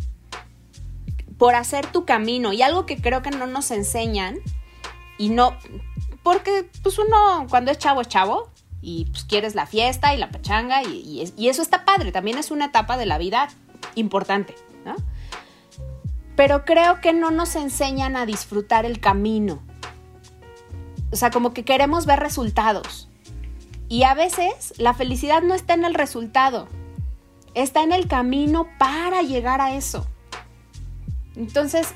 Por hacer tu camino. Y algo que creo que no nos enseñan. Y no. Porque, pues uno, cuando es chavo, es chavo. Y pues quieres la fiesta y la pachanga. Y, eso está padre. También es una etapa de la vida importante, ¿no? Pero creo que no nos enseñan a disfrutar el camino. O sea, como que queremos ver resultados. Y a veces la felicidad no está en el resultado, está en el camino para llegar a eso. Entonces,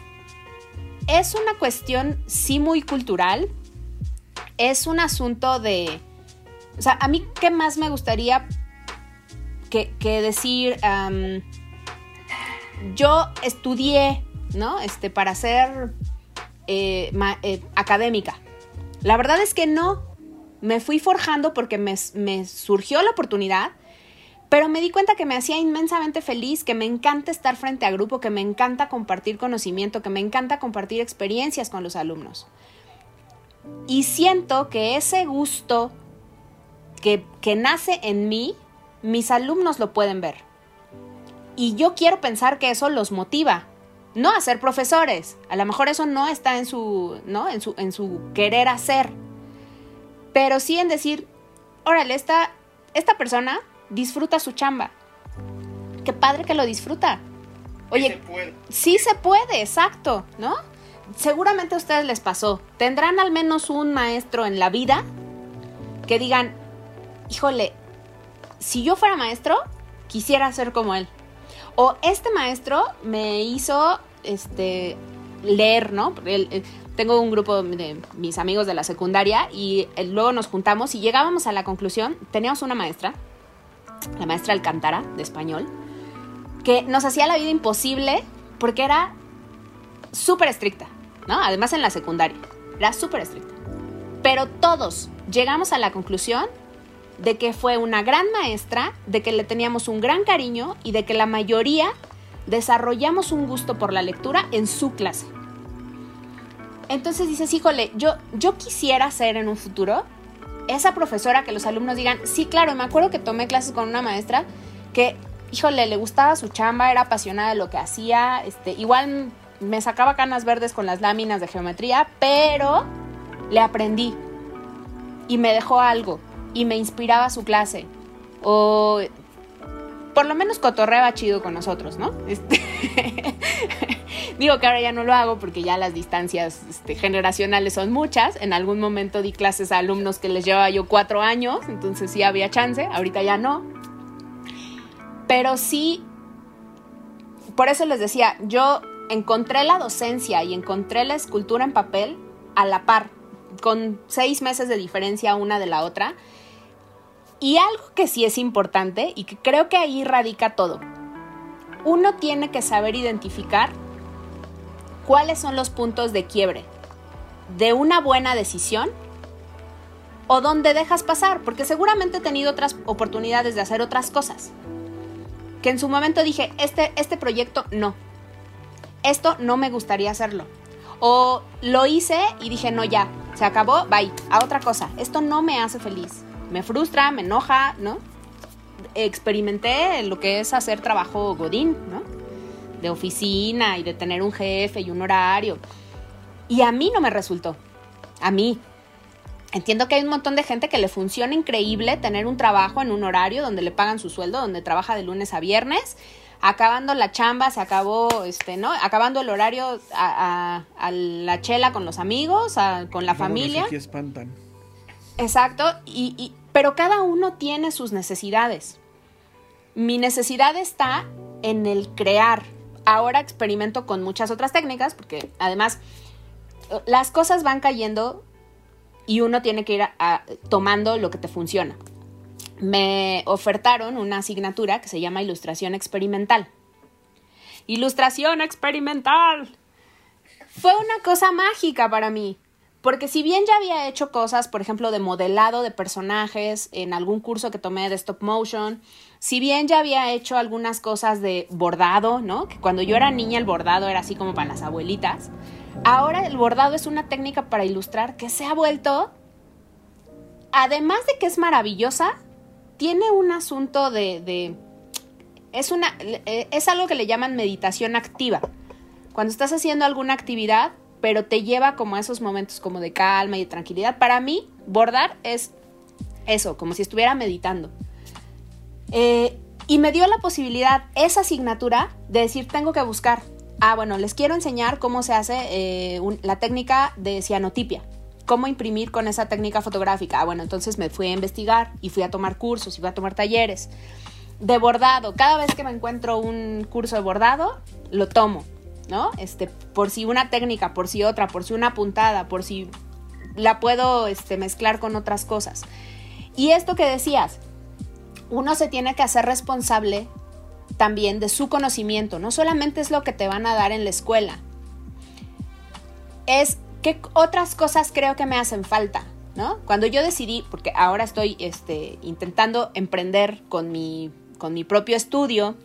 es una cuestión sí muy cultural, es un asunto de... O sea, a mí qué más me gustaría que, decir, yo estudié, ¿no? Este, para ser eh, eh, académica. La verdad es que no, me fui forjando porque me, surgió la oportunidad, pero me di cuenta que me hacía inmensamente feliz, que me encanta estar frente a grupo, que me encanta compartir conocimiento, que me encanta compartir experiencias con los alumnos. Y siento que ese gusto que, que nace en mí, mis alumnos lo pueden ver. Y yo quiero pensar que eso los motiva, no a ser profesores. A lo mejor eso no está en su, ¿no? en su, en su querer hacer pero sí en decir, órale, esta, esta persona disfruta su chamba. Qué padre que lo disfruta. Oye, se puede. sí se puede, exacto, ¿no? Seguramente a ustedes les pasó. Tendrán al menos un maestro en la vida que digan, híjole, si yo fuera maestro, quisiera ser como él. O este maestro me hizo este, leer, ¿no? tengo un grupo de mis amigos de la secundaria y eh, luego nos juntamos y llegábamos a la conclusión, teníamos una maestra, la maestra Alcántara de español, que nos hacía la vida imposible porque era súper estricta, ¿no? Además en la secundaria, era súper estricta. Pero todos llegamos a la conclusión de que fue una gran maestra, de que le teníamos un gran cariño y de que la mayoría desarrollamos un gusto por la lectura en su clase. Entonces dices, híjole, yo, yo quisiera ser en un futuro esa profesora que los alumnos digan, sí, claro, me acuerdo que tomé clases con una maestra que, híjole, le gustaba su chamba, era apasionada de lo que hacía, este, igual me sacaba canas verdes con las láminas de geometría, pero le aprendí y me dejó algo y me inspiraba su clase. O por lo menos cotorreaba chido con nosotros, ¿no? Este, digo que ahora ya no lo hago porque ya las distancias este, generacionales son muchas. En algún momento di clases a alumnos que les llevaba yo cuatro años, entonces sí había chance, ahorita ya no. Pero sí, por eso les decía, yo encontré la docencia y encontré la escultura en papel a la par, con seis meses de diferencia una de la otra y algo que sí es importante y que creo que ahí radica todo. Uno tiene que saber identificar cuáles son los puntos de quiebre de una buena decisión o dónde dejas pasar, porque seguramente he tenido otras oportunidades de hacer otras cosas. Que en su momento dije, este, este proyecto no. Esto no me gustaría hacerlo. O lo hice y dije, no, ya, se acabó, bye, a otra cosa. Esto no me hace feliz me frustra, me enoja, ¿no? Experimenté lo que es hacer trabajo godín, ¿no? De oficina y de tener un jefe y un horario. Y a mí no me resultó. A mí. Entiendo que hay un montón de gente que le funciona increíble tener un trabajo en un horario donde le pagan su sueldo, donde trabaja de lunes a viernes. Acabando la chamba, se acabó, este, ¿no? Acabando el horario a, la chela con los amigos, con la familia. espantan. Exacto, y, pero cada uno tiene sus necesidades. Mi necesidad está en el crear. Ahora experimento con muchas otras técnicas porque además las cosas van cayendo y uno tiene que ir tomando lo que te funciona. Me ofertaron una asignatura que se llama Ilustración Experimental. Ilustración Experimental. Fue una cosa mágica para mí. Porque si bien ya había hecho cosas, por ejemplo, de modelado de personajes en algún curso que tomé de stop motion, si bien ya había hecho algunas cosas de bordado, ¿no? Que cuando yo era niña el bordado era así como para las abuelitas, ahora el bordado es una técnica para ilustrar que se ha vuelto, además de que es maravillosa, tiene un asunto de, es, una, eh, es algo que le llaman meditación activa. Cuando estás haciendo alguna actividad, pero te lleva como a esos momentos como de calma y de tranquilidad. Para mí, bordar es eso, como si estuviera meditando. Eh, y me dio la posibilidad, esa asignatura, de decir, tengo que buscar. Ah, bueno, les quiero enseñar cómo se hace eh, la técnica de cianotipia. Cómo imprimir con esa técnica fotográfica. Ah, bueno, entonces me fui a investigar y fui a tomar cursos y fui a tomar talleres. De bordado, cada vez que me encuentro un curso de bordado, lo tomo, ¿no? Este, por si una técnica, por si otra, por si una puntada, por si la puedo este, mezclar con otras cosas. Y esto que decías, uno se tiene que hacer responsable también de su conocimiento. No solamente es lo que te van a dar en la escuela. Es qué otras cosas creo que me hacen falta. ¿no? Cuando yo decidí, porque ahora estoy este, intentando emprender con mi, con mi propio estudio,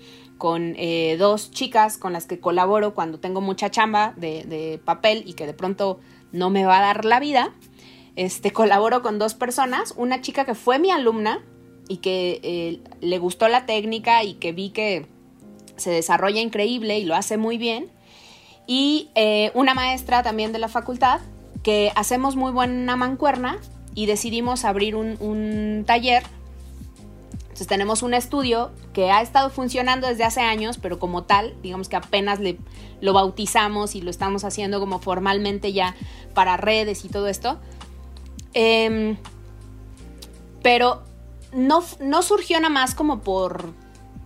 con eh, dos chicas con las que colaboro cuando tengo mucha chamba de, papel y que de pronto no me va a dar la vida. Este, colaboro con dos personas, una chica que fue mi alumna y que eh, le gustó la técnica y que vi que se desarrolla increíble y lo hace muy bien. Y eh, una maestra también de la facultad que hacemos muy buena mancuerna y decidimos abrir un taller. Entonces tenemos un estudio que ha estado funcionando desde hace años, pero como tal, digamos que apenas le, lo bautizamos y lo estamos haciendo como formalmente ya para redes y todo esto. Eh, pero no, no surgió nada más como por,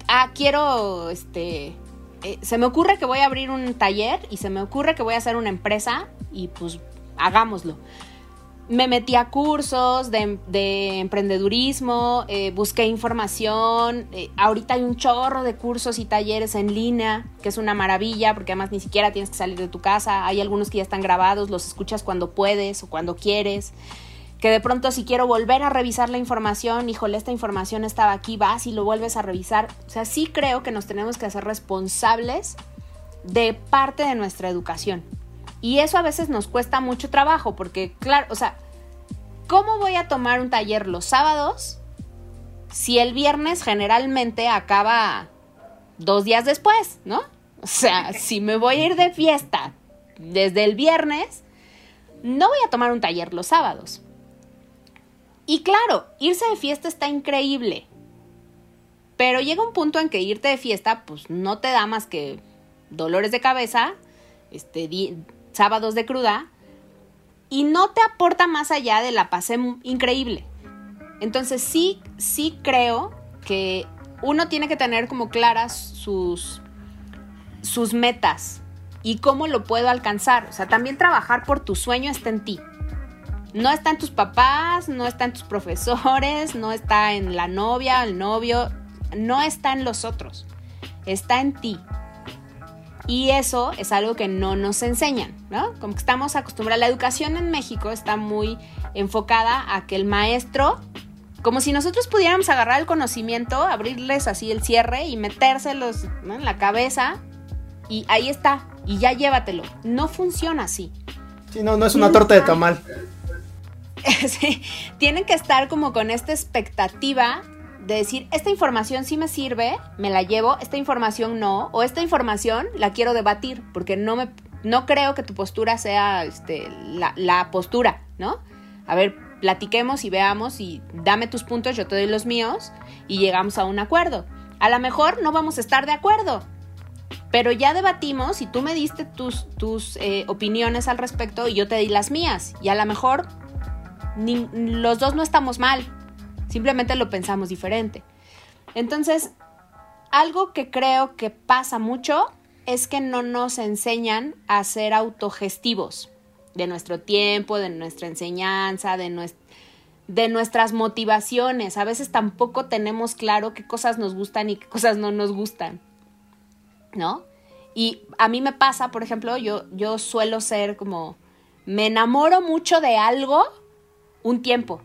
ah, quiero, este, eh, se me ocurre que voy a abrir un taller y se me ocurre que voy a hacer una empresa y pues hagámoslo. Me metí a cursos de, de emprendedurismo, eh, busqué información, eh, ahorita hay un chorro de cursos y talleres en línea, que es una maravilla, porque además ni siquiera tienes que salir de tu casa, hay algunos que ya están grabados, los escuchas cuando puedes o cuando quieres que de pronto si quiero volver a revisar la información, híjole, esta información estaba aquí, vas y lo vuelves a revisar. O sea, sí creo que nos tenemos que hacer responsables de parte de nuestra educación. Y eso a veces nos cuesta mucho trabajo, porque claro, o sea, ¿cómo voy a tomar un taller los sábados si el viernes generalmente acaba dos días después, ¿no? O sea, si me voy a ir de fiesta desde el viernes, no voy a tomar un taller los sábados. Y claro, irse de fiesta está increíble. Pero llega un punto en que irte de fiesta, pues no te da más que dolores de cabeza, este, sábados de cruda, y no te aporta más allá de la pasé increíble. Entonces sí, sí creo que uno tiene que tener como claras sus, sus metas y cómo lo puedo alcanzar. O sea, también trabajar por tu sueño está en ti. No está en tus papás, no está en tus profesores, no está en la novia, el novio, no está en los otros, está en ti. Y eso es algo que no nos enseñan, ¿no? Como que estamos acostumbrados, la educación en México está muy enfocada a que el maestro, como si nosotros pudiéramos agarrar el conocimiento, abrirles así el cierre y metérselos en la cabeza y ahí está, y ya llévatelo. No funciona así. Sí, no, no es una torta de tamal. sí, tienen que estar como con esta expectativa de decir, esta información sí me sirve, me la llevo, esta información no, o esta información la quiero debatir, porque no me no creo que tu postura sea este, la, la postura, ¿no? A ver, platiquemos y veamos y dame tus puntos, yo te doy los míos y llegamos a un acuerdo. A lo mejor no vamos a estar de acuerdo, pero ya debatimos y tú me diste tus, tus eh, opiniones al respecto y yo te di las mías. Y a lo mejor los dos no estamos mal, simplemente lo pensamos diferente. Entonces, algo que creo que pasa mucho es que no nos enseñan a ser autogestivos de nuestro tiempo, de nuestra enseñanza, de, de nuestras motivaciones. A veces tampoco tenemos claro qué cosas nos gustan y qué cosas no nos gustan, ¿no? Y a mí me pasa, por ejemplo, yo, yo suelo ser como, me enamoro mucho de algo un tiempo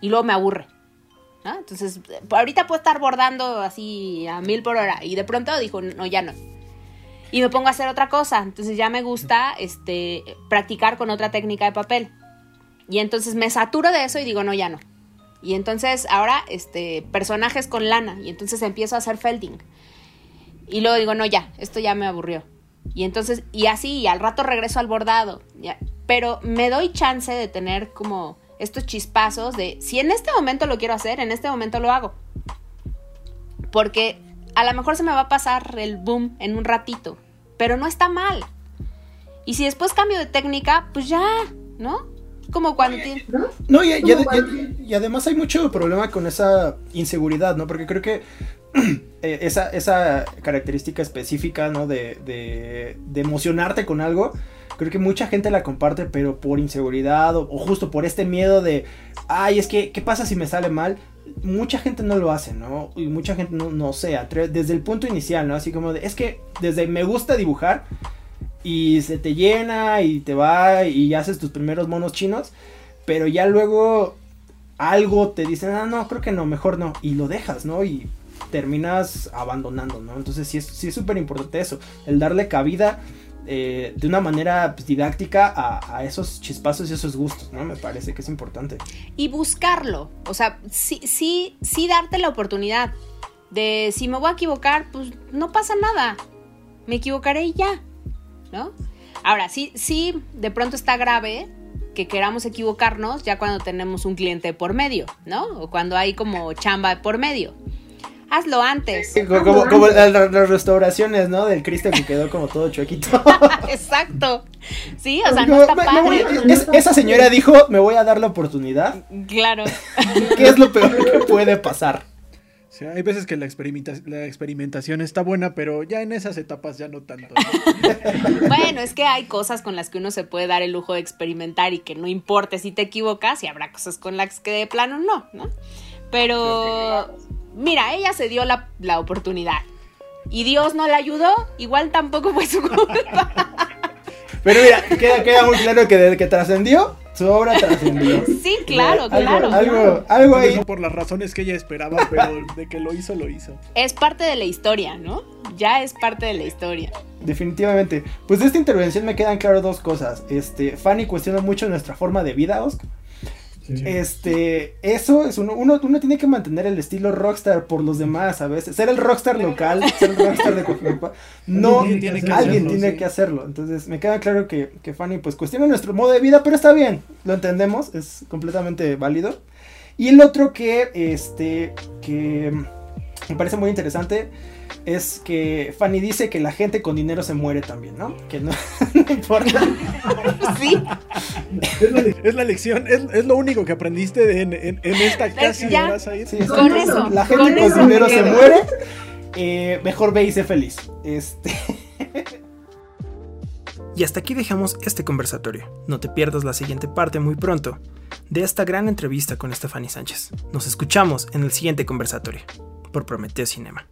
y luego me aburre. Entonces, ahorita puedo estar bordando así a mil por hora y de pronto dijo, no, ya no. Y me pongo a hacer otra cosa. Entonces ya me gusta este, practicar con otra técnica de papel. Y entonces me saturo de eso y digo, no, ya no. Y entonces ahora, este, personajes con lana. Y entonces empiezo a hacer felding. Y luego digo, no, ya, esto ya me aburrió. Y entonces, y así, y al rato regreso al bordado. Ya. Pero me doy chance de tener como estos chispazos de, si en este momento lo quiero hacer, en este momento lo hago. Porque a lo mejor se me va a pasar el boom en un ratito, pero no está mal. Y si después cambio de técnica, pues ya, ¿no? Como cuando... No, y, además hay mucho problema con esa inseguridad, ¿no? Porque creo que eh, esa, esa, característica específica, ¿no? De, de, de, emocionarte con algo, creo que mucha gente la comparte, pero por inseguridad o, justo por este miedo de, ay, es que, ¿qué pasa si me sale mal? Mucha gente no lo hace, ¿no? Y mucha gente no, no se atreve, desde el punto inicial, ¿no? Así como de, es que desde me gusta dibujar y se te llena y te va y haces tus primeros monos chinos, pero ya luego algo te dicen, ah, no, creo que no, mejor no, y lo dejas, ¿no? Y terminas abandonando, ¿no? Entonces sí es súper importante eso, el darle cabida eh, de una manera pues, didáctica a, esos chispazos y esos gustos, ¿no? Me parece que es importante. Y buscarlo, o sea, sí, sí, sí darte la oportunidad de si me voy a equivocar, pues no pasa nada, me equivocaré y ya. ¿no? Ahora, sí, sí, de pronto está grave que queramos equivocarnos ya cuando tenemos un cliente por medio, ¿no? O cuando hay como chamba por medio. Hazlo antes. como, las, restauraciones, ¿no? Del Cristo que quedó como todo chuequito. Exacto. Sí, o sea, no está padre. esa señora dijo, me voy a dar la oportunidad. Claro. ¿Qué es lo peor que puede pasar? hay veces que la, la experimentación está buena, pero ya en esas etapas ya no tanto. bueno, es que hay cosas con las que uno se puede dar el lujo de experimentar y que no importe si te equivocas y habrá cosas con las que de plano no, ¿no? Pero, mira, ella se dio la, oportunidad y Dios no la ayudó, igual tampoco fue su culpa. Pero mira, queda, queda muy claro que desde que trascendió, su obra trascendió. Sí, claro, claro. Algo, algo ahí. por las razones que ella esperaba, pero de que lo hizo, lo hizo. Es parte de la historia, ¿no? Ya es parte de la historia. Definitivamente. Pues de esta intervención me quedan claras dos cosas. Este, Fanny cuestiona mucho nuestra forma de vida, Oscar. Este, eso es uno, uno, uno tiene que mantener el estilo rockstar por los demás a veces. Ser el rockstar local, ser el rockstar de Cofipa, no, alguien tiene, que, hacerlo, Entonces, me queda claro que, que Fanny pues cuestiona nuestro modo de vida, pero está bien, lo entendemos, es completamente válido. Y el otro que, este, que me parece muy interesante es que Fanny dice que la gente con dinero se muere también, ¿no? Que no, importa. Sí. Es la, lección, es, lo único que aprendiste en, esta casi ya, vas a ir. con eso. La gente con, dinero se muere. Eh, mejor ve y sé feliz. Este. Y hasta aquí dejamos este conversatorio. No te pierdas la siguiente parte muy pronto de esta gran entrevista con Stephanie Sánchez. Nos escuchamos en el siguiente conversatorio por Prometeo Cinema.